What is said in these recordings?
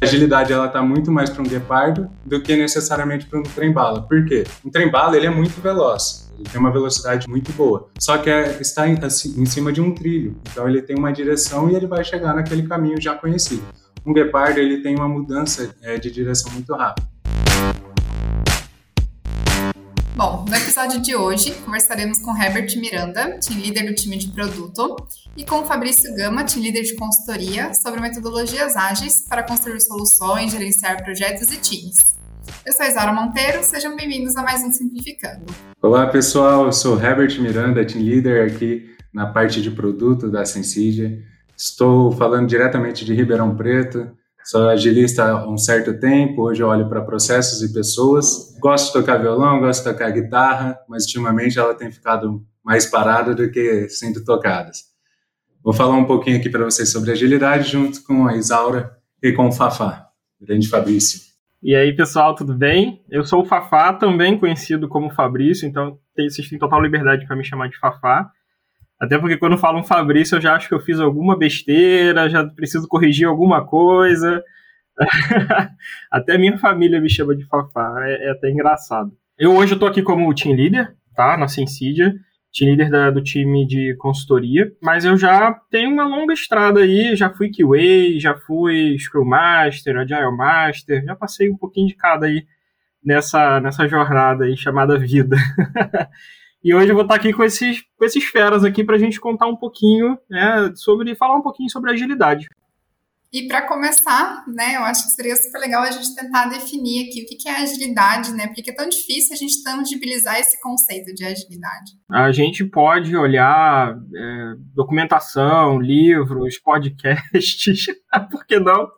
A agilidade ela está muito mais para um guepardo do que necessariamente para um trem-bala. Por quê? Um trem-bala ele é muito veloz, ele tem uma velocidade muito boa, só que é, está em, assim, em cima de um trilho, então ele tem uma direção e ele vai chegar naquele caminho já conhecido. Um guepardo ele tem uma mudança é, de direção muito rápida. Bom, no episódio de hoje conversaremos com Herbert Miranda, team leader do time de produto, e com Fabrício Gama, team leader de consultoria, sobre metodologias ágeis para construir soluções, gerenciar projetos e times. Eu sou Isaura Monteiro, sejam bem-vindos a mais um Simplificando. Olá pessoal, eu sou Herbert Miranda, team leader aqui na parte de produto da Sensidia. Estou falando diretamente de Ribeirão Preto, Sou agilista há um certo tempo, hoje eu olho para processos e pessoas. Gosto de tocar violão, gosto de tocar guitarra, mas ultimamente ela tem ficado mais parada do que sendo tocada. Vou falar um pouquinho aqui para vocês sobre agilidade junto com a Isaura e com o Fafá, grande Fabrício. E aí, pessoal, tudo bem? Eu sou o Fafá, também conhecido como Fabrício, então vocês têm total liberdade para me chamar de Fafá. Até porque quando falam Fabrício, eu já acho que eu fiz alguma besteira, já preciso corrigir alguma coisa. até minha família me chama de Fafá, é, é até engraçado. Eu hoje estou aqui como team leader, tá? Na Sensidia, team leader da, do time de consultoria, mas eu já tenho uma longa estrada aí, já fui QA, já fui Scrum Master, Agile Master, já passei um pouquinho de cada aí nessa, nessa jornada aí chamada vida. E hoje eu vou estar aqui com esses, com esses feras aqui para a gente contar um pouquinho, né, sobre, falar um pouquinho sobre agilidade. E para começar, né, eu acho que seria super legal a gente tentar definir aqui o que é agilidade, né? Porque é tão difícil a gente tangibilizar esse conceito de agilidade. A gente pode olhar é, documentação, livros, podcasts, por que não?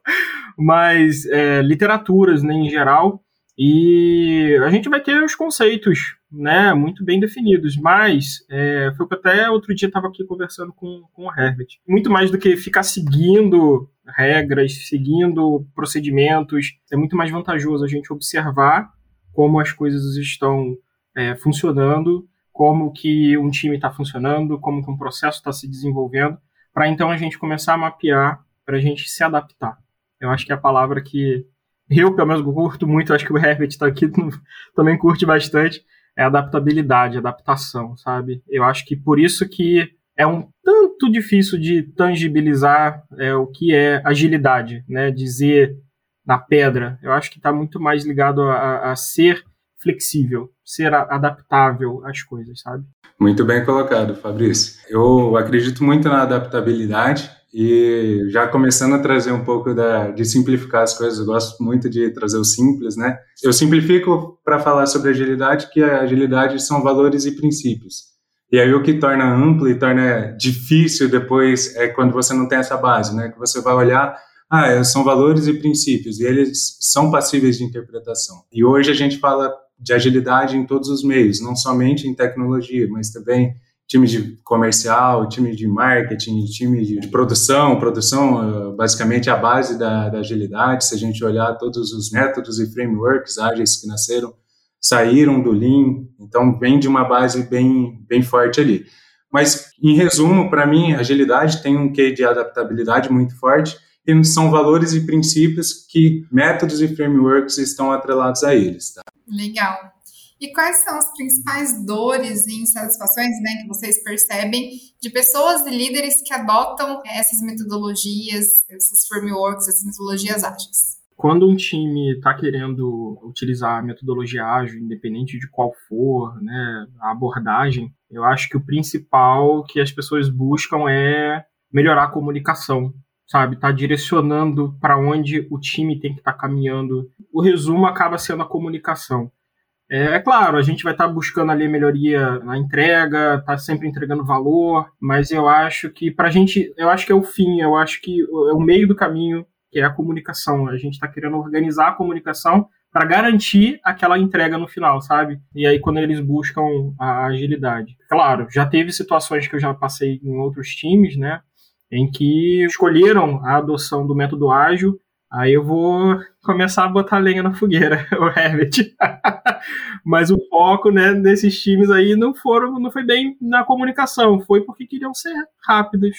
Mas é, literaturas né, em geral, e a gente vai ter os conceitos né, muito bem definidos, mas é, foi que até outro dia estava aqui conversando com, com o Herbert. Muito mais do que ficar seguindo regras, seguindo procedimentos, é muito mais vantajoso a gente observar como as coisas estão é, funcionando, como que um time está funcionando, como que um processo está se desenvolvendo, para então a gente começar a mapear, para a gente se adaptar. Eu acho que é a palavra que eu, pelo menos, curto muito, acho que o Herbert está aqui também curte bastante, é adaptabilidade, adaptação, sabe? Eu acho que por isso que é um tanto difícil de tangibilizar é, o que é agilidade, né? Dizer na pedra. Eu acho que está muito mais ligado a, a ser flexível, ser adaptável às coisas, sabe? Muito bem colocado, Fabrício. Eu acredito muito na adaptabilidade e já começando a trazer um pouco da, de simplificar as coisas, eu gosto muito de trazer o simples, né? Eu simplifico para falar sobre agilidade, que a agilidade são valores e princípios. E aí o que torna amplo e torna difícil depois é quando você não tem essa base, né? Que você vai olhar, ah, é, são valores e princípios, e eles são passíveis de interpretação. E hoje a gente fala de agilidade em todos os meios, não somente em tecnologia, mas também time de comercial, time de marketing, time de produção. Produção, basicamente, é a base da, da, agilidade. Se a gente olhar todos os métodos e frameworks ágeis que nasceram, saíram do Lean, então vem de uma base bem, bem forte ali. Mas, em resumo, para mim, agilidade tem um quê de adaptabilidade muito forte e são valores e princípios que métodos e frameworks estão atrelados a eles. Tá? Legal. E quais são as principais dores e insatisfações né, que vocês percebem de pessoas e líderes que adotam essas metodologias, esses frameworks, essas metodologias ágeis? Quando um time está querendo utilizar a metodologia ágil, independente de qual for né, a abordagem, eu acho que o principal que as pessoas buscam é melhorar a comunicação, sabe? Tá direcionando para onde o time tem que estar tá caminhando. O resumo acaba sendo a comunicação. É, é, claro, a gente vai estar tá buscando ali melhoria na entrega, tá sempre entregando valor, mas eu acho que para a gente, eu acho que é o fim, eu acho que é o meio do caminho, que é a comunicação. A gente está querendo organizar a comunicação para garantir aquela entrega no final, sabe? E aí quando eles buscam a agilidade. Claro, já teve situações que eu já passei em outros times, né, em que escolheram a adoção do método ágil Aí eu vou começar a botar lenha na fogueira, o Herbert. Mas o foco, né, desses times aí não foram, não foi bem na comunicação, foi porque queriam ser rápidos.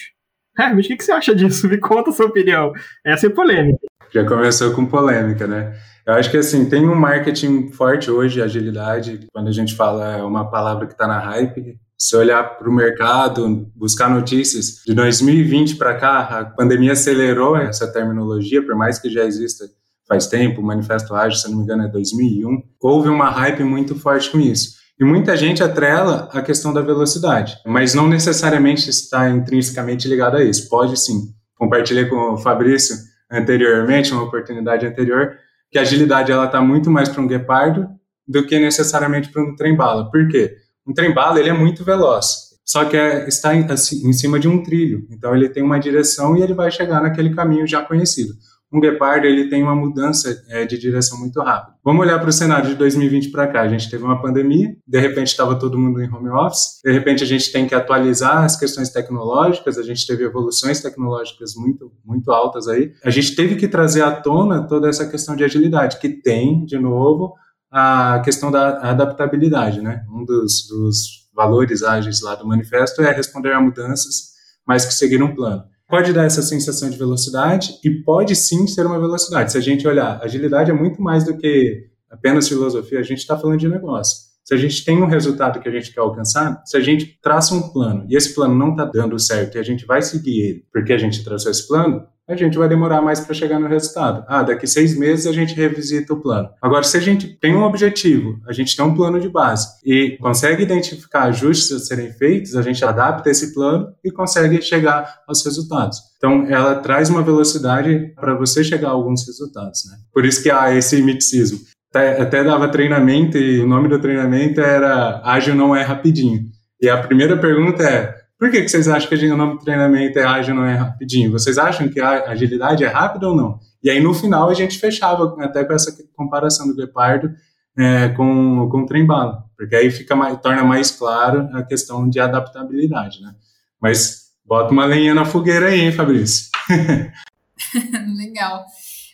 Hermes, o que, que você acha disso? Me conta a sua opinião. Essa é polêmica. Já começou com polêmica, né? Eu acho que assim, tem um marketing forte hoje, agilidade. Quando a gente fala uma palavra que está na hype, se olhar para o mercado, buscar notícias, de 2020 para cá, a pandemia acelerou essa terminologia, por mais que já exista faz tempo, o Manifesto Ágil, se não me engano, é 2001. Houve uma hype muito forte com isso. E muita gente atrela a questão da velocidade, mas não necessariamente está intrinsecamente ligado a isso. Pode sim. Compartilhei com o Fabrício anteriormente, uma oportunidade anterior, que a agilidade ela está muito mais para um guepardo do que necessariamente para um trem-bala. Por quê? Um trem-bala ele é muito veloz, só que é, está em, assim, em cima de um trilho. Então ele tem uma direção e ele vai chegar naquele caminho já conhecido um guepardo ele tem uma mudança é, de direção muito rápida. Vamos olhar para o cenário de 2020 para cá. A gente teve uma pandemia, de repente estava todo mundo em home office, de repente a gente tem que atualizar as questões tecnológicas, a gente teve evoluções tecnológicas muito, muito altas aí. A gente teve que trazer à tona toda essa questão de agilidade, que tem, de novo, a questão da adaptabilidade, né? Um dos, dos valores ágeis lá do manifesto é responder a mudanças, mas que seguir um plano pode dar essa sensação de velocidade e pode sim ser uma velocidade. Se a gente olhar, agilidade é muito mais do que apenas filosofia, a gente está falando de negócio. Se a gente tem um resultado que a gente quer alcançar, se a gente traça um plano e esse plano não está dando certo e a gente vai seguir ele porque a gente traçou esse plano, a gente vai demorar mais para chegar no resultado. Ah, daqui seis meses a gente revisita o plano. Agora, se a gente tem um objetivo, a gente tem um plano de base e consegue identificar ajustes a serem feitos, a gente adapta esse plano e consegue chegar aos resultados. Então, ela traz uma velocidade para você chegar a alguns resultados. Né? Por isso que há esse miticismo. Até, até dava treinamento e o nome do treinamento era Ágil não é rapidinho. E a primeira pergunta é: por que, que vocês acham que o nome treinamento é ágil não é rapidinho? Vocês acham que a agilidade é rápida ou não? E aí, no final, a gente fechava até com essa comparação do Guepardo é, com, com o trem-bala, porque aí fica mais, torna mais claro a questão de adaptabilidade, né? Mas bota uma lenha na fogueira aí, hein, Fabrício? Legal.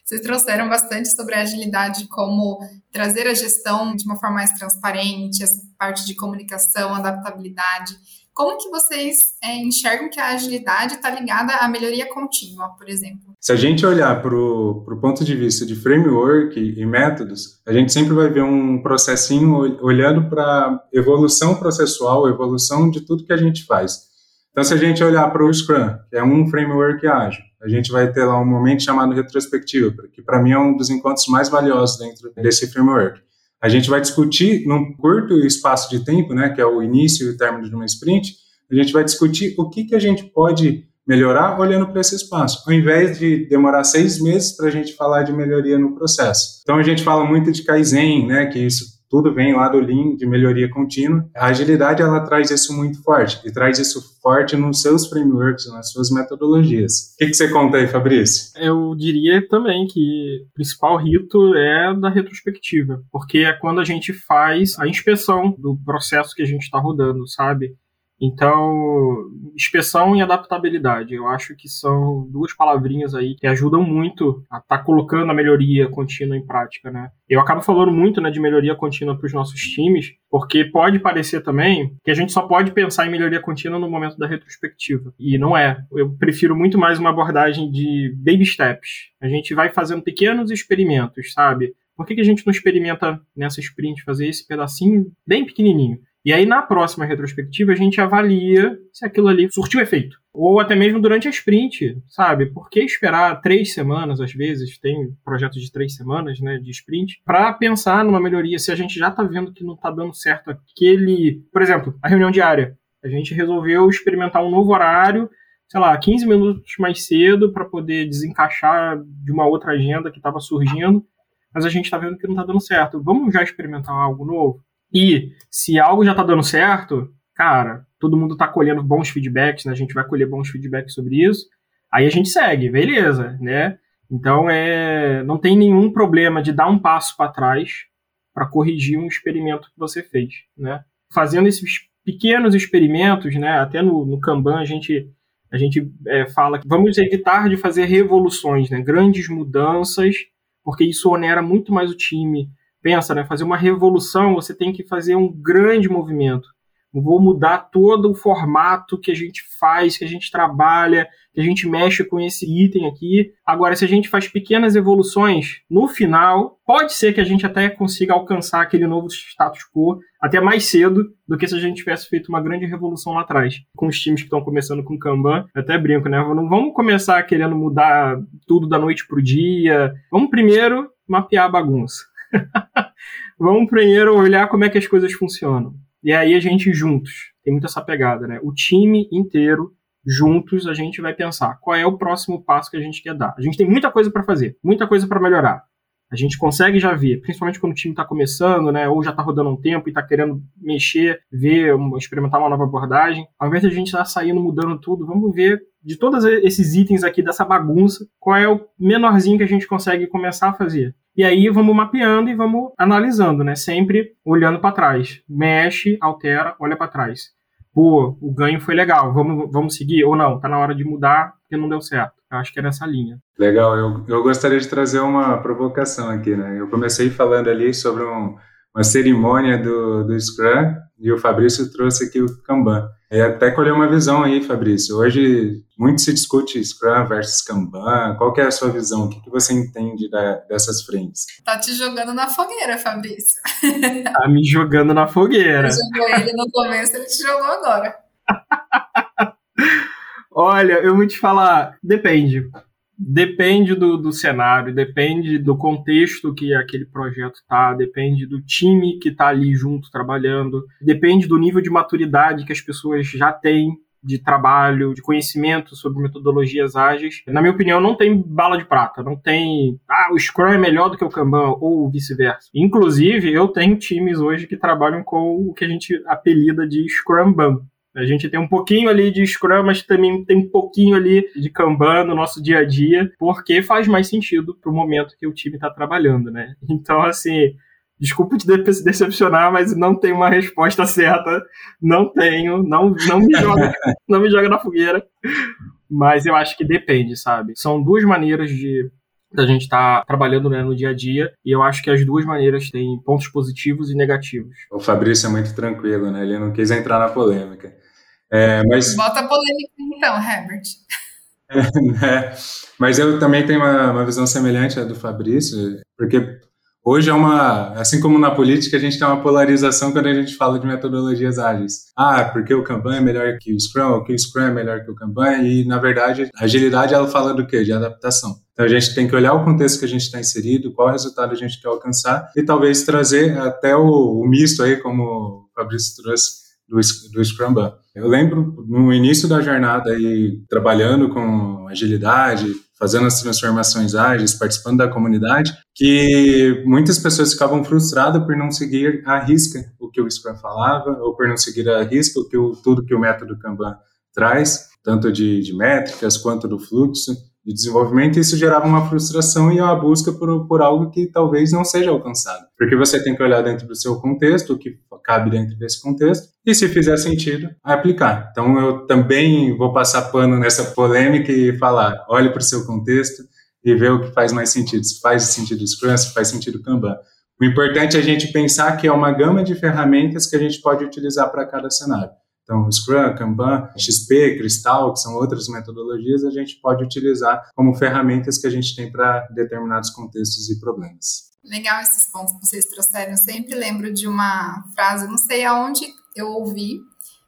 Vocês trouxeram bastante sobre a agilidade, como trazer a gestão de uma forma mais transparente, essa parte de comunicação, adaptabilidade. Como que vocês é, enxergam que a agilidade está ligada à melhoria contínua, por exemplo? Se a gente olhar para o ponto de vista de framework e métodos, a gente sempre vai ver um processinho olhando para evolução processual, evolução de tudo que a gente faz. Então, se a gente olhar para o Scrum, que é um framework ágil, a gente vai ter lá um momento chamado retrospectiva, que para mim é um dos encontros mais valiosos dentro desse framework. A gente vai discutir num curto espaço de tempo, né, que é o início e o término de uma sprint, a gente vai discutir o que, que a gente pode melhorar olhando para esse espaço, ao invés de demorar seis meses para a gente falar de melhoria no processo. Então a gente fala muito de Kaizen, né, que isso tudo vem lá do Lean, de melhoria contínua. A agilidade, ela traz isso muito forte, e traz isso forte nos seus frameworks, nas suas metodologias. O que, que você conta aí, Fabrício? Eu diria também que o principal rito é da retrospectiva, porque é quando a gente faz a inspeção do processo que a gente está rodando, sabe? Então, inspeção e adaptabilidade, eu acho que são duas palavrinhas aí que ajudam muito a estar tá colocando a melhoria contínua em prática, né? Eu acabo falando muito né, de melhoria contínua para os nossos times, porque pode parecer também que a gente só pode pensar em melhoria contínua no momento da retrospectiva. E não é. Eu prefiro muito mais uma abordagem de baby steps. A gente vai fazendo pequenos experimentos, sabe? Por que, que a gente não experimenta nessa sprint fazer esse pedacinho bem pequenininho? E aí, na próxima retrospectiva, a gente avalia se aquilo ali surtiu efeito. Ou até mesmo durante a sprint, sabe? Por que esperar três semanas, às vezes, tem projetos de três semanas, né, de sprint, para pensar numa melhoria, se a gente já está vendo que não está dando certo aquele. Por exemplo, a reunião diária. A gente resolveu experimentar um novo horário, sei lá, 15 minutos mais cedo, para poder desencaixar de uma outra agenda que estava surgindo, mas a gente está vendo que não está dando certo. Vamos já experimentar algo novo? E se algo já está dando certo, cara, todo mundo está colhendo bons feedbacks, né? A gente vai colher bons feedbacks sobre isso. Aí a gente segue, beleza, né? Então é, não tem nenhum problema de dar um passo para trás para corrigir um experimento que você fez, né? Fazendo esses pequenos experimentos, né? Até no, no Kanban a gente a gente é, fala que vamos evitar de fazer revoluções, né? Grandes mudanças, porque isso onera muito mais o time pensa, né, fazer uma revolução, você tem que fazer um grande movimento. vou mudar todo o formato que a gente faz, que a gente trabalha, que a gente mexe com esse item aqui. Agora, se a gente faz pequenas evoluções, no final, pode ser que a gente até consiga alcançar aquele novo status quo até mais cedo do que se a gente tivesse feito uma grande revolução lá atrás. Com os times que estão começando com Kanban, eu até brinco, né? Não vamos começar querendo mudar tudo da noite pro dia. Vamos primeiro mapear a bagunça. vamos primeiro olhar como é que as coisas funcionam. E aí a gente juntos, tem muito essa pegada, né? O time inteiro juntos a gente vai pensar qual é o próximo passo que a gente quer dar. A gente tem muita coisa para fazer, muita coisa para melhorar. A gente consegue já ver, principalmente quando o time está começando, né, ou já está rodando um tempo e está querendo mexer, ver, experimentar uma nova abordagem. Ao invés de a gente estar tá saindo, mudando tudo, vamos ver de todos esses itens aqui dessa bagunça, qual é o menorzinho que a gente consegue começar a fazer. E aí vamos mapeando e vamos analisando, né? Sempre olhando para trás. Mexe, altera, olha para trás. Pô, o ganho foi legal, vamos, vamos seguir? Ou não, tá na hora de mudar porque não deu certo. Eu acho que é nessa linha. Legal, eu, eu gostaria de trazer uma provocação aqui, né? Eu comecei falando ali sobre um, uma cerimônia do, do Scrum e o Fabrício trouxe aqui o Kanban. E até colher uma visão aí, Fabrício. Hoje muito se discute Scrum versus Kanban. Qual que é a sua visão? O que, que você entende da, dessas frentes? Tá te jogando na fogueira, Fabrício. Tá me jogando na fogueira. Você jogou ele no começo, ele te jogou agora. Olha, eu vou te falar, depende. Depende do, do cenário, depende do contexto que aquele projeto tá, depende do time que tá ali junto trabalhando, depende do nível de maturidade que as pessoas já têm de trabalho, de conhecimento sobre metodologias ágeis. Na minha opinião, não tem bala de prata, não tem, ah, o Scrum é melhor do que o Kanban ou vice-versa. Inclusive, eu tenho times hoje que trabalham com o que a gente apelida de Scrumban, a gente tem um pouquinho ali de Scrum, mas também tem um pouquinho ali de Kanban no nosso dia a dia, porque faz mais sentido para o momento que o time está trabalhando, né? Então, assim, desculpa te decepcionar, mas não tenho uma resposta certa. Não tenho, não, não, me, joga, não me joga na fogueira. Mas eu acho que depende, sabe? São duas maneiras de da gente estar tá trabalhando né, no dia a dia, e eu acho que as duas maneiras têm pontos positivos e negativos. O Fabrício é muito tranquilo, né? Ele não quis entrar na polêmica. É, mas... Bota a polêmica então, Herbert. É, mas eu também tenho uma, uma visão semelhante à do Fabrício, porque Hoje é uma, assim como na política, a gente tem uma polarização quando a gente fala de metodologias ágeis. Ah, porque o Kanban é melhor que o Scrum, ou que o Scrum é melhor que o Kanban, e na verdade, a agilidade ela fala do quê? De adaptação. Então a gente tem que olhar o contexto que a gente está inserido, qual resultado a gente quer alcançar, e talvez trazer até o, o misto aí, como o Fabrício trouxe, do, do Scrum Ban. Eu lembro no início da jornada aí, trabalhando com agilidade, fazendo as transformações ágeis, participando da comunidade, que muitas pessoas ficavam frustradas por não seguir à risca o que o Scrum falava, ou por não seguir à risca o que o, tudo que o método Kanban traz, tanto de, de métricas quanto do fluxo de desenvolvimento, isso gerava uma frustração e uma busca por, por algo que talvez não seja alcançado. Porque você tem que olhar dentro do seu contexto, o que cabe dentro desse contexto, e se fizer sentido, aplicar. Então eu também vou passar pano nessa polêmica e falar, olhe para o seu contexto e ver o que faz mais sentido, se faz sentido Scrum, se faz sentido Kanban. O importante é a gente pensar que é uma gama de ferramentas que a gente pode utilizar para cada cenário. Então, Scrum, Kanban, XP, Crystal, que são outras metodologias, a gente pode utilizar como ferramentas que a gente tem para determinados contextos e problemas. Legal esses pontos que vocês trouxeram. Eu sempre lembro de uma frase, não sei aonde eu ouvi,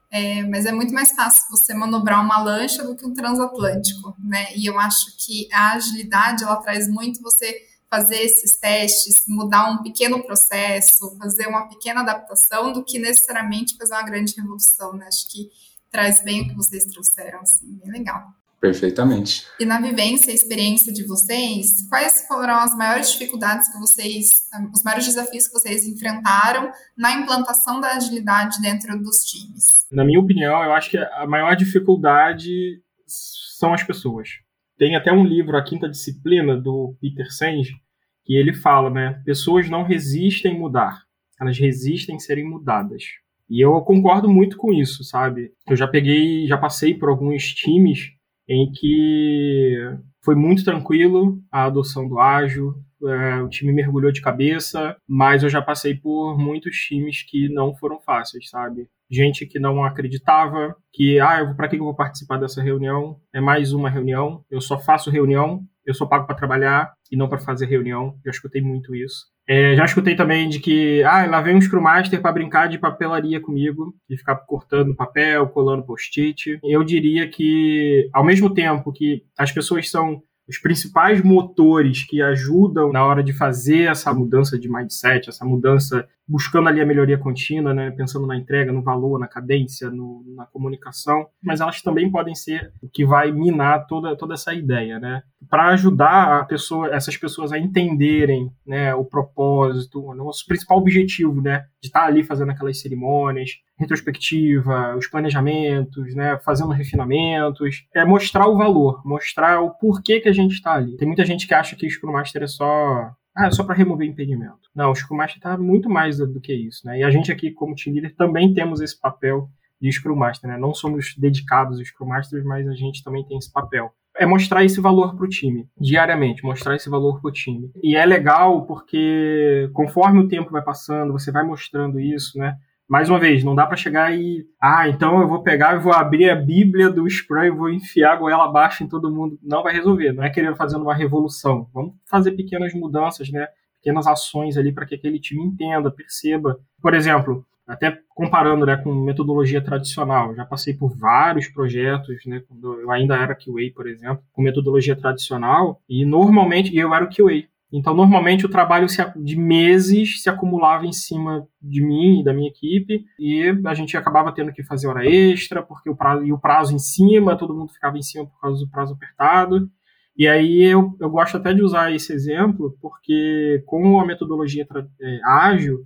é, mas é muito mais fácil você manobrar uma lancha do que um transatlântico, né? E eu acho que a agilidade ela traz muito você fazer esses testes, mudar um pequeno processo, fazer uma pequena adaptação, do que necessariamente fazer uma grande revolução, né? Acho que traz bem o que vocês trouxeram, assim, bem legal. Perfeitamente. E na vivência, experiência de vocês, quais foram as maiores dificuldades que vocês, os maiores desafios que vocês enfrentaram na implantação da agilidade dentro dos times? Na minha opinião, eu acho que a maior dificuldade são as pessoas. Tem até um livro, A Quinta Disciplina, do Peter Senge, que ele fala, né? Pessoas não resistem mudar, elas resistem serem mudadas. E eu concordo muito com isso, sabe? Eu já peguei, já passei por alguns times em que foi muito tranquilo a adoção do ágil, é, o time mergulhou de cabeça, mas eu já passei por muitos times que não foram fáceis, sabe? Gente que não acreditava, que, ah, para que eu vou participar dessa reunião? É mais uma reunião, eu só faço reunião, eu sou pago para trabalhar e não para fazer reunião. Já escutei muito isso. É, já escutei também de que, ah, lá vem um Scrum Master para brincar de papelaria comigo e ficar cortando papel, colando post-it. Eu diria que, ao mesmo tempo que as pessoas são os principais motores que ajudam na hora de fazer essa mudança de mindset, essa mudança buscando ali a melhoria contínua, né, pensando na entrega, no valor, na cadência, no, na comunicação, mas elas também podem ser o que vai minar toda, toda essa ideia, né, para ajudar a pessoa, essas pessoas a entenderem, né, o propósito, o nosso principal objetivo, né, de estar ali fazendo aquelas cerimônias, retrospectiva, os planejamentos, né, fazendo refinamentos, é mostrar o valor, mostrar o porquê que a gente está ali. Tem muita gente que acha que o Scrum Master é só ah, só para remover impedimento. Não, o Scrum está muito mais do que isso, né? E a gente aqui, como team leader, também temos esse papel de Scrum Master, né? Não somos dedicados aos Scrum Masters, mas a gente também tem esse papel. É mostrar esse valor para o time, diariamente, mostrar esse valor para o time. E é legal porque conforme o tempo vai passando, você vai mostrando isso, né? Mais uma vez, não dá para chegar e. Ah, então eu vou pegar e vou abrir a Bíblia do Scrum e vou enfiar a goela abaixo em todo mundo. Não vai resolver. Não é querer fazer uma revolução. Vamos fazer pequenas mudanças, né? Pequenas ações ali para que aquele time entenda, perceba. Por exemplo, até comparando né, com metodologia tradicional, já passei por vários projetos, né, quando eu ainda era QA, por exemplo, com metodologia tradicional, e normalmente, eu era o QA, então, normalmente, o trabalho de meses se acumulava em cima de mim e da minha equipe, e a gente acabava tendo que fazer hora extra, porque o prazo, e o prazo em cima, todo mundo ficava em cima por causa do prazo apertado. E aí eu, eu gosto até de usar esse exemplo, porque com a metodologia é, ágil,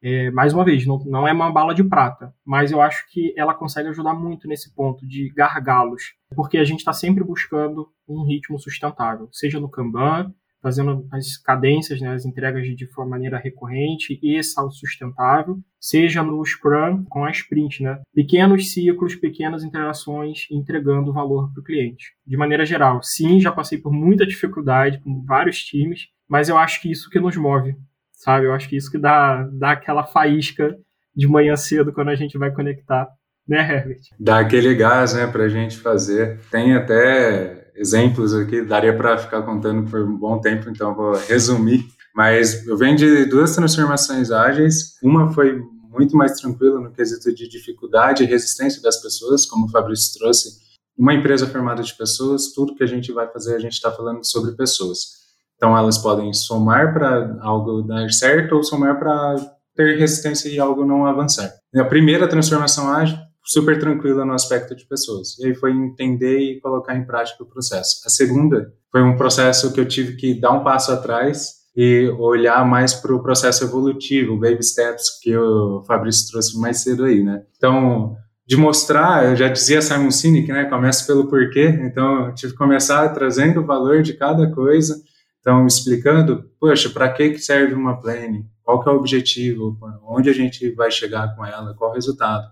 é, mais uma vez, não, não é uma bala de prata, mas eu acho que ela consegue ajudar muito nesse ponto de gargalos, porque a gente está sempre buscando um ritmo sustentável, seja no Kanban, fazendo as cadências, né, as entregas de, de maneira recorrente e sustentável, seja no Scrum com a sprint, né? Pequenos ciclos, pequenas interações entregando valor para o cliente. De maneira geral, sim, já passei por muita dificuldade com vários times, mas eu acho que isso que nos move, sabe? Eu acho que isso que dá, dá aquela faísca de manhã cedo quando a gente vai conectar, né, Herbert? Dá aquele gás, né, para a gente fazer. Tem até exemplos aqui, daria para ficar contando por um bom tempo, então vou resumir. Mas eu venho de duas transformações ágeis. Uma foi muito mais tranquila no quesito de dificuldade e resistência das pessoas, como o Fabrício trouxe. Uma empresa formada de pessoas, tudo que a gente vai fazer, a gente está falando sobre pessoas. Então, elas podem somar para algo dar certo ou somar para ter resistência e algo não avançar. A primeira transformação ágil super tranquila no aspecto de pessoas. E aí foi entender e colocar em prática o processo. A segunda foi um processo que eu tive que dar um passo atrás e olhar mais para o processo evolutivo, baby steps que o Fabrício trouxe mais cedo aí, né? Então, de mostrar, eu já dizia Simon Sinek, né? Começa pelo porquê. Então, eu tive que começar trazendo o valor de cada coisa. Então, explicando, poxa, para que serve uma plane? Qual que é o objetivo? Onde a gente vai chegar com ela? Qual o resultado?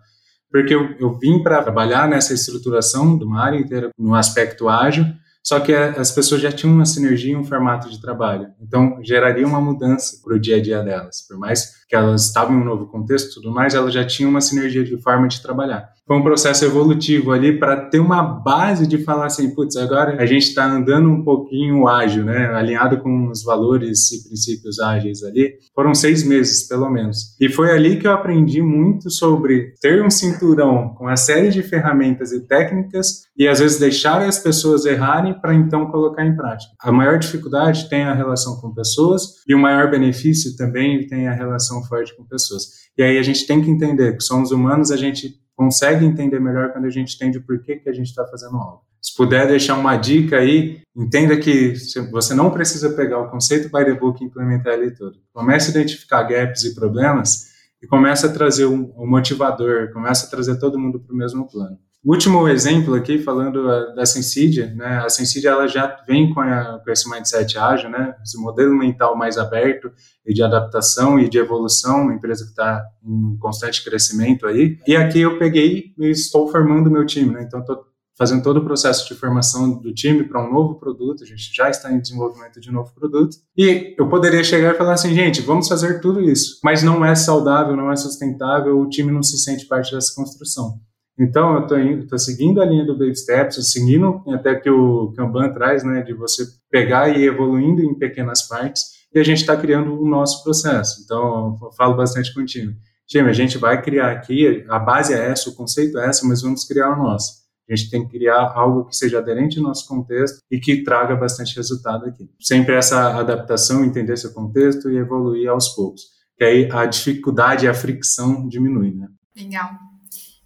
Porque eu, eu vim para trabalhar nessa estruturação de uma área inteira no aspecto ágil, só que as pessoas já tinham uma sinergia, um formato de trabalho. Então, geraria uma mudança para o dia a dia delas. Por mais que elas estavam em um novo contexto e tudo mais, elas já tinham uma sinergia de forma de trabalhar foi um processo evolutivo ali para ter uma base de falar assim, putz, agora a gente está andando um pouquinho ágil, né? Alinhado com os valores e princípios ágeis ali. Foram seis meses, pelo menos. E foi ali que eu aprendi muito sobre ter um cinturão com a série de ferramentas e técnicas e às vezes deixar as pessoas errarem para então colocar em prática. A maior dificuldade tem a relação com pessoas e o maior benefício também tem a relação forte com pessoas. E aí a gente tem que entender que somos humanos, a gente consegue entender melhor quando a gente entende por que, que a gente está fazendo algo. Se puder deixar uma dica aí, entenda que você não precisa pegar o conceito by the book e implementar ele todo. Comece a identificar gaps e problemas e comece a trazer um, um motivador, comece a trazer todo mundo para o mesmo plano. Último exemplo aqui, falando uh, da Sensidia, né? A Sensidia ela já vem com, a, com, esse mindset ágil, né? Esse modelo mental mais aberto e de adaptação e de evolução, uma empresa que está em constante crescimento aí. E aqui eu peguei e estou formando meu time, né? Então estou fazendo todo o processo de formação do time para um novo produto, a gente já está em desenvolvimento de um novo produto. E eu poderia chegar e falar assim, gente, vamos fazer tudo isso, mas não é saudável, não é sustentável, o time não se sente parte dessa construção. Então, eu estou seguindo a linha do Baby Steps, seguindo até que o Kanban traz, né, de você pegar e ir evoluindo em pequenas partes, e a gente está criando o nosso processo. Então, eu falo bastante com o time. Time, a gente vai criar aqui, a base é essa, o conceito é essa, mas vamos criar o nosso. A gente tem que criar algo que seja aderente ao nosso contexto e que traga bastante resultado aqui. Sempre essa adaptação, entender seu contexto e evoluir aos poucos. Que aí a dificuldade e a fricção diminui, né? Legal.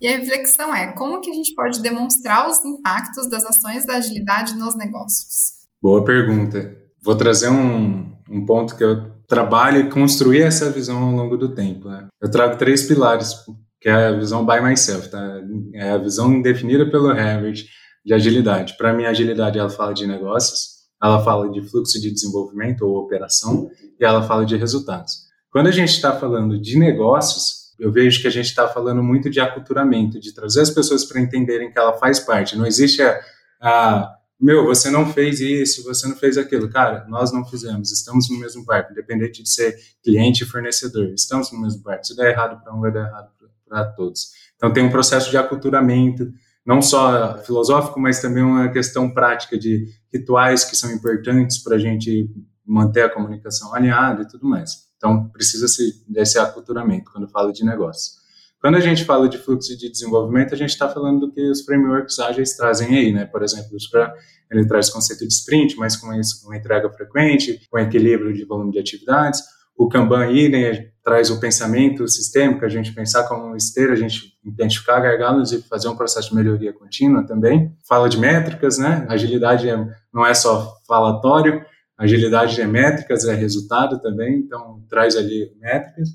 E a reflexão é como que a gente pode demonstrar os impactos das ações da agilidade nos negócios? Boa pergunta. Vou trazer um, um ponto que eu trabalho e construir essa visão ao longo do tempo. Né? Eu trago três pilares, que é a visão by myself, tá? É a visão definida pelo Herbert de agilidade. Para mim, a agilidade ela fala de negócios, ela fala de fluxo de desenvolvimento ou operação e ela fala de resultados. Quando a gente está falando de negócios, eu vejo que a gente está falando muito de aculturamento, de trazer as pessoas para entenderem que ela faz parte. Não existe a, a, meu, você não fez isso, você não fez aquilo. Cara, nós não fizemos, estamos no mesmo barco, independente de ser cliente e fornecedor, estamos no mesmo barco. Se der errado para um, vai dar errado para todos. Então tem um processo de aculturamento, não só filosófico, mas também uma questão prática de rituais que são importantes para a gente manter a comunicação alinhada e tudo mais. Então, precisa-se desse aculturamento quando fala de negócio. Quando a gente fala de fluxo de desenvolvimento, a gente está falando do que os frameworks ágeis trazem aí, né? Por exemplo, o Scrum, ele traz conceito de sprint, mas com uma entrega frequente, com equilíbrio de volume de atividades. O Kanban idem traz o pensamento sistêmico, a gente pensar como esteira, a gente identificar gargalos e fazer um processo de melhoria contínua também. Fala de métricas, né? Agilidade é, não é só falatório, Agilidade é métricas, é resultado também, então traz ali métricas.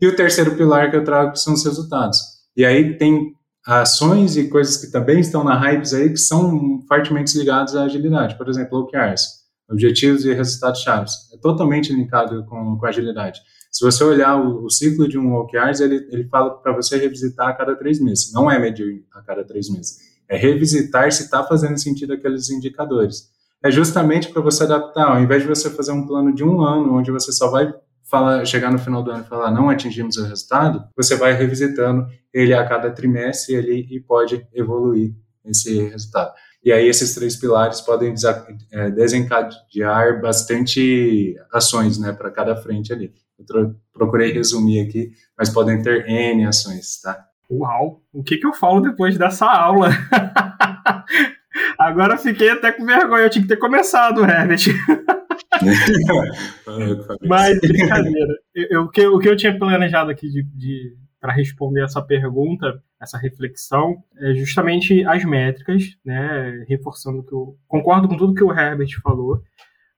E o terceiro pilar que eu trago são os resultados. E aí tem ações e coisas que também estão na Hypes aí que são fortemente ligadas à agilidade. Por exemplo, OKRs, Objetivos e Resultados Chaves. É totalmente linkado com, com agilidade. Se você olhar o, o ciclo de um OKRs, ele, ele fala para você revisitar a cada três meses. Não é medir a cada três meses. É revisitar se está fazendo sentido aqueles indicadores é justamente para você adaptar. Ao invés de você fazer um plano de um ano, onde você só vai falar, chegar no final do ano e falar não atingimos o resultado, você vai revisitando ele a cada trimestre ali e pode evoluir esse resultado. E aí esses três pilares podem é, desencadear bastante ações, né, para cada frente ali. Eu procurei resumir aqui, mas podem ter N ações, tá? Uau! O que, que eu falo depois dessa aula? Agora fiquei até com vergonha, eu tinha que ter começado, Herbert. Mas, brincadeira. Eu, o, que, o que eu tinha planejado aqui de, de para responder essa pergunta, essa reflexão, é justamente as métricas, né? Reforçando que eu concordo com tudo que o Herbert falou,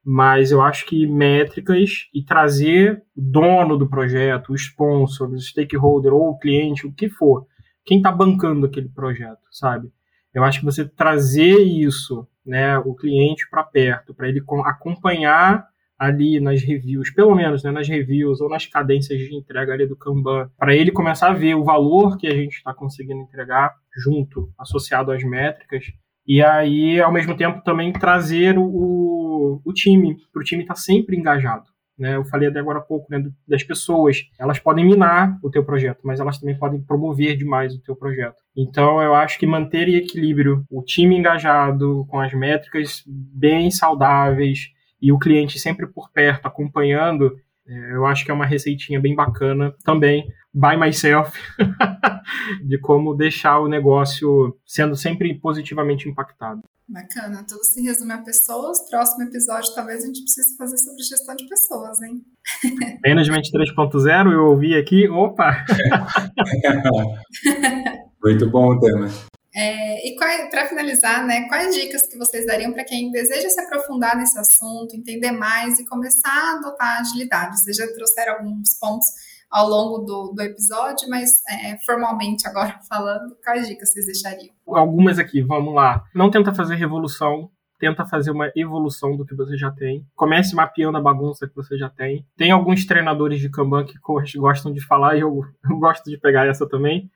mas eu acho que métricas e trazer o dono do projeto, o sponsor, o stakeholder ou o cliente, o que for, quem está bancando aquele projeto, sabe? Eu acho que você trazer isso, né, o cliente para perto, para ele acompanhar ali nas reviews, pelo menos né, nas reviews ou nas cadências de entrega ali do Kanban, para ele começar a ver o valor que a gente está conseguindo entregar junto, associado às métricas, e aí, ao mesmo tempo, também trazer o, o time, para o time estar tá sempre engajado. Né? Eu falei até agora há pouco né, das pessoas. Elas podem minar o teu projeto, mas elas também podem promover demais o teu projeto. Então, eu acho que manter em equilíbrio o time engajado, com as métricas bem saudáveis e o cliente sempre por perto, acompanhando, é, eu acho que é uma receitinha bem bacana também, by myself, de como deixar o negócio sendo sempre positivamente impactado. Bacana, tudo se resume a pessoas. Próximo episódio, talvez a gente precise fazer sobre gestão de pessoas, hein? Management 3.0, eu ouvi aqui, opa! Muito bom o tema. É, e para finalizar, né, quais dicas que vocês dariam para quem deseja se aprofundar nesse assunto, entender mais e começar a adotar agilidade? Vocês já trouxeram alguns pontos ao longo do, do episódio, mas é, formalmente agora falando, quais dicas vocês deixariam? Algumas aqui, vamos lá. Não tenta fazer revolução, tenta fazer uma evolução do que você já tem. Comece mapeando a bagunça que você já tem. Tem alguns treinadores de Kanban que gostam de falar e eu, eu gosto de pegar essa também.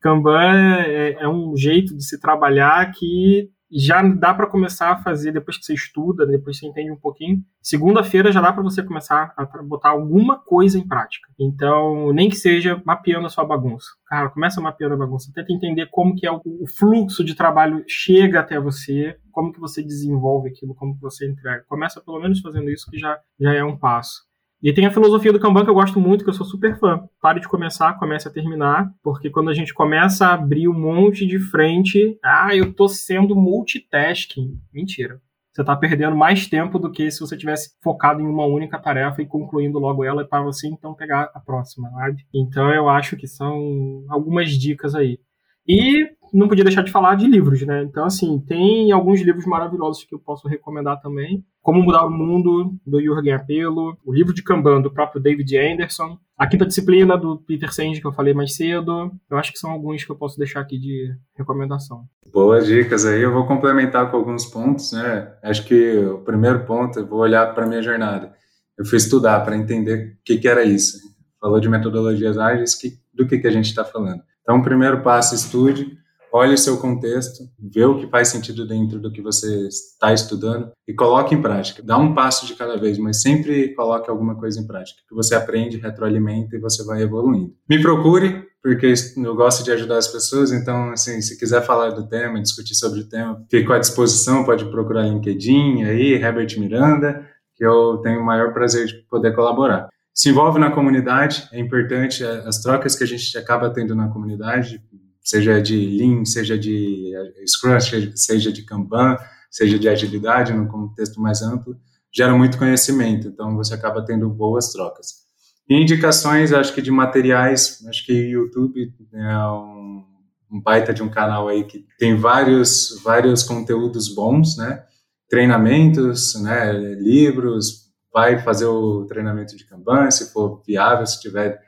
Kanban é, é um jeito de se trabalhar que já dá para começar a fazer depois que você estuda, depois que você entende um pouquinho. Segunda-feira já dá para você começar a botar alguma coisa em prática. Então, nem que seja mapeando a sua bagunça. Cara, começa mapeando a bagunça, tenta entender como que é o, o fluxo de trabalho chega até você, como que você desenvolve aquilo, como que você entrega. Começa pelo menos fazendo isso que já, já é um passo. E tem a filosofia do Kanban que eu gosto muito, que eu sou super fã. Pare de começar, comece a terminar, porque quando a gente começa a abrir um monte de frente, ah, eu tô sendo multitasking. Mentira. Você está perdendo mais tempo do que se você tivesse focado em uma única tarefa e concluindo logo ela para você então pegar a próxima, sabe? Então eu acho que são algumas dicas aí. E não podia deixar de falar de livros, né? Então, assim, tem alguns livros maravilhosos que eu posso recomendar também. Como Mudar o Mundo, do Jürgen Apelo, o livro de Kanban, do próprio David Anderson, a Quinta Disciplina, do Peter Senge, que eu falei mais cedo. Eu acho que são alguns que eu posso deixar aqui de recomendação. Boas dicas aí. Eu vou complementar com alguns pontos, né? Acho que o primeiro ponto, eu vou olhar para a minha jornada. Eu fui estudar para entender o que, que era isso. Falou de metodologias ágeis, que, do que, que a gente está falando. Então, o primeiro passo, estude olhe o seu contexto, vê o que faz sentido dentro do que você está estudando e coloque em prática. Dá um passo de cada vez, mas sempre coloque alguma coisa em prática, que você aprende, retroalimenta e você vai evoluindo. Me procure, porque eu gosto de ajudar as pessoas, então, assim, se quiser falar do tema, discutir sobre o tema, fico à disposição, pode procurar LinkedIn aí, Herbert Miranda, que eu tenho o maior prazer de poder colaborar se envolve na comunidade, é importante as trocas que a gente acaba tendo na comunidade, seja de Lean, seja de eh, Scrum, seja de Kanban, seja de agilidade, no contexto mais amplo, gera muito conhecimento, então você acaba tendo boas trocas. E indicações, acho que de materiais, acho que YouTube é um, um baita de um canal aí que tem vários, vários conteúdos bons, né? Treinamentos, né? Livros, vai fazer o treinamento de Kanban, se for viável, se tiver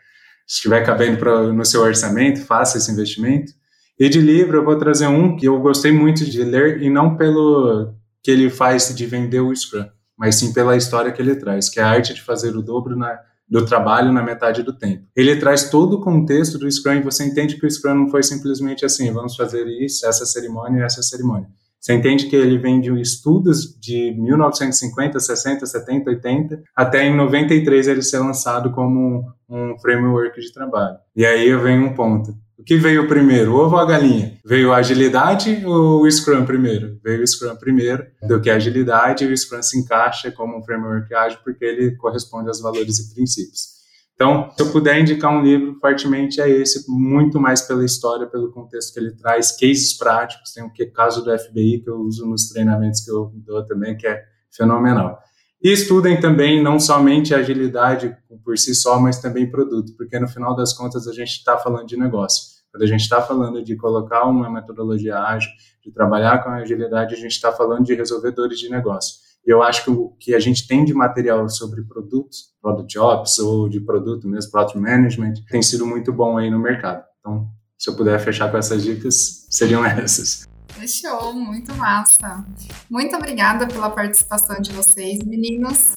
estiver cabendo pra, no seu orçamento, faça esse investimento. E de livro, eu vou trazer um que eu gostei muito de ler, e não pelo que ele faz de vender o Scrum, mas sim pela história que ele traz, que é a arte de fazer o dobro na, do trabalho na metade do tempo. Ele traz todo o contexto do Scrum e você entende que o Scrum não foi simplesmente assim, vamos fazer isso, essa cerimônia e essa cerimônia. Você entende que ele vem de estudos de 1950, 60, 70, 80, até em 93 ele ser lançado como um framework de trabalho. E aí vem um ponto. O que veio primeiro, ovo ou a galinha? Veio a agilidade ou o Scrum primeiro? Veio o Scrum primeiro, do que a agilidade, e o Scrum se encaixa como um framework ágil porque ele corresponde aos valores e princípios. Então, se eu puder indicar um livro, fortemente é esse, muito mais pela história, pelo contexto que ele traz, cases práticos, tem o que caso do FBI que eu uso nos treinamentos que eu dou também, que é fenomenal. E estudem também não somente a agilidade por si só, mas também produto, porque no final das contas a gente está falando de negócio. Quando a gente está falando de colocar uma metodologia ágil, de trabalhar com agilidade, a gente está falando de resolvedores de negócio. E eu acho que o que a gente tem de material sobre produtos, product ops ou de produto mesmo, product management, tem sido muito bom aí no mercado. Então, se eu puder fechar com essas dicas, seriam essas. Fechou, muito massa. Muito obrigada pela participação de vocês, meninos.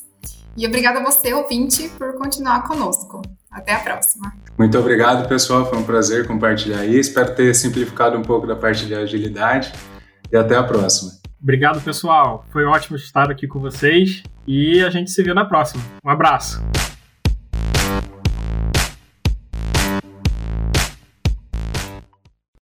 E obrigada a você, ouvinte, por continuar conosco. Até a próxima. Muito obrigado, pessoal. Foi um prazer compartilhar aí. Espero ter simplificado um pouco da parte de agilidade. E até a próxima. Obrigado, pessoal. Foi ótimo estar aqui com vocês e a gente se vê na próxima. Um abraço.